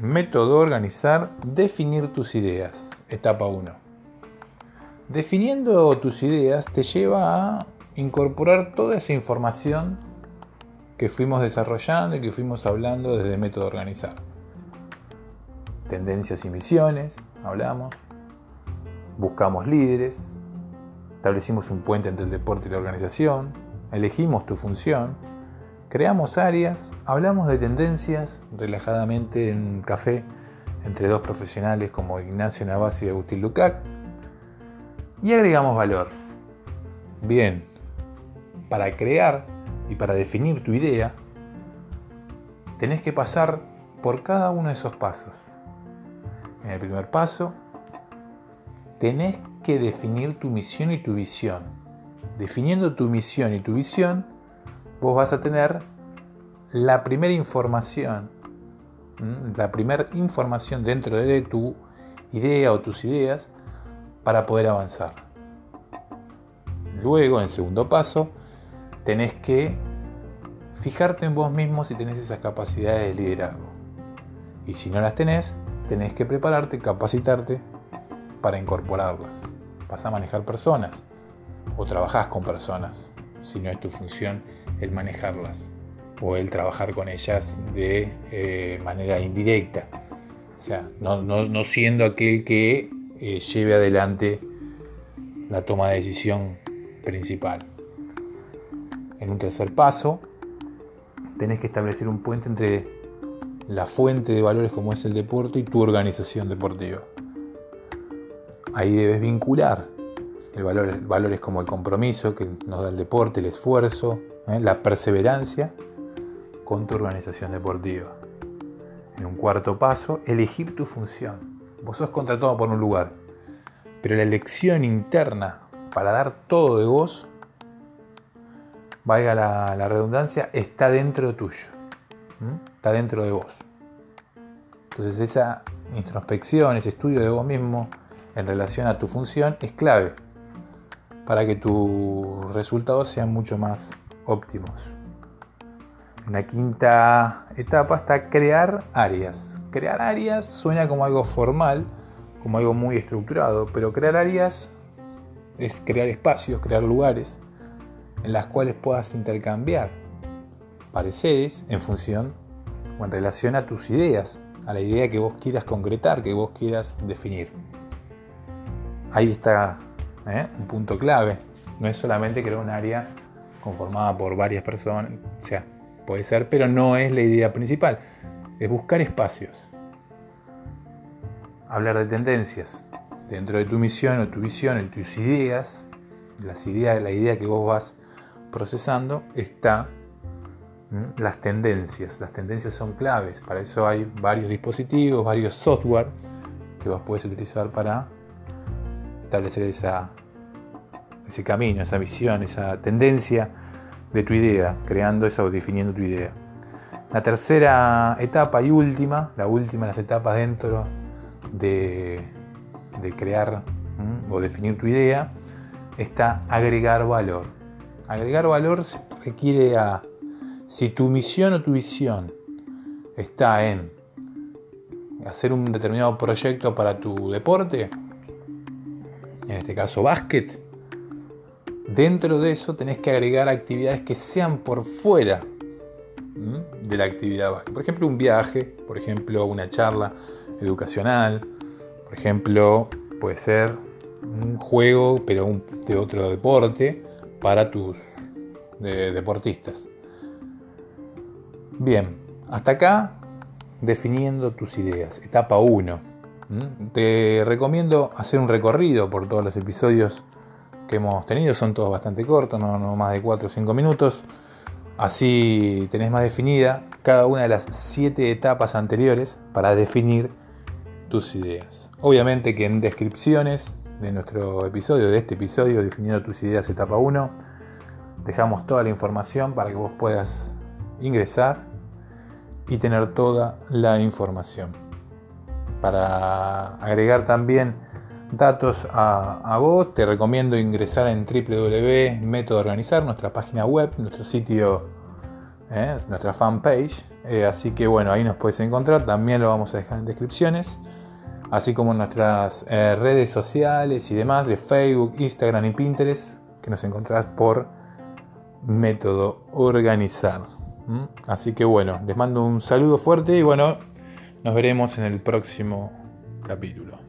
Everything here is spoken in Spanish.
Método organizar, definir tus ideas. Etapa 1. Definiendo tus ideas te lleva a incorporar toda esa información que fuimos desarrollando y que fuimos hablando desde método organizar. Tendencias y misiones, hablamos. Buscamos líderes. Establecimos un puente entre el deporte y la organización. Elegimos tu función Creamos áreas, hablamos de tendencias relajadamente en un café entre dos profesionales como Ignacio Navasio y Agustín Lucac y agregamos valor. Bien, para crear y para definir tu idea, tenés que pasar por cada uno de esos pasos. En el primer paso, tenés que definir tu misión y tu visión. Definiendo tu misión y tu visión, vos vas a tener la primera información, la primera información dentro de tu idea o tus ideas para poder avanzar. Luego, en segundo paso, tenés que fijarte en vos mismo si tenés esas capacidades de liderazgo. Y si no las tenés, tenés que prepararte, capacitarte para incorporarlas. Vas a manejar personas o trabajás con personas, si no es tu función el manejarlas o el trabajar con ellas de eh, manera indirecta. O sea, no, siendo aquel que eh, lleve adelante la toma de decisión principal. En un tercer paso, tenés que establecer un puente entre la fuente de valores como es el deporte y tu organización deportiva. Ahí debes vincular el valor, valores como el compromiso que nos da el deporte, el esfuerzo, ¿eh? la perseverancia con tu organización deportiva. En un cuarto paso, elegir tu función. Vos sos contratado por un lugar, pero la elección interna para dar todo de vos, valga la, redundancia, está dentro tuyo. Está dentro de vos. Entonces esa introspección, ese estudio de vos mismo en relación a tu función es clave para que tus resultados sean mucho más óptimos. En la quinta etapa está crear áreas. Crear áreas suena como algo formal, como algo muy estructurado, pero crear áreas es crear espacios, crear lugares en las cuales puedas intercambiar pareceres en función o en relación a tus ideas, a la idea que vos quieras concretar, que vos quieras definir. Ahí está ¿eh? un punto clave. No es solamente crear un área conformada por varias personas, o sea, puede ser, pero no es la idea principal. Es buscar espacios. Hablar de tendencias dentro de tu misión o tu visión, en tus ideas, las ideas, la idea que vos vas procesando, está las tendencias. Las tendencias son claves. Para eso hay varios dispositivos, varios software que vos puedes utilizar para establecer esa ese camino, esa visión, esa tendencia de tu idea, creando esa o definiendo tu idea. La tercera etapa y última, la última de las etapas dentro de, crear o definir tu idea, está agregar valor. Agregar valor requiere a, si tu misión o tu visión está en hacer un determinado proyecto para tu deporte, en este caso básquet, Dentro de eso tenés que agregar actividades que sean por fuera de la actividad Por ejemplo, un viaje, por ejemplo, una charla educacional, por ejemplo, puede ser un juego, pero de otro deporte para tus deportistas. Bien, hasta acá definiendo tus ideas. Etapa 1. Te recomiendo hacer un recorrido por todos los episodios que hemos tenido, son todos bastante cortos, no, más de 4 o 5 minutos. Así tenés más definida cada una de las 7 etapas anteriores para definir tus ideas. Obviamente que en descripciones de nuestro episodio, de este episodio, definiendo tus ideas etapa 1, dejamos toda la información para que vos puedas ingresar y tener toda la información. Para agregar también datos a, vos, te recomiendo ingresar en www.métodoorganizar, nuestra página web, nuestro sitio, eh, nuestra fanpage Eh, así que bueno, ahí nos puedes encontrar. También lo vamos a dejar en descripciones. Así como nuestras eh, redes sociales y demás de Facebook, Instagram y Pinterest. Que nos encontrás por método organizar. Así que bueno, les mando un saludo fuerte y bueno, nos veremos en el próximo capítulo.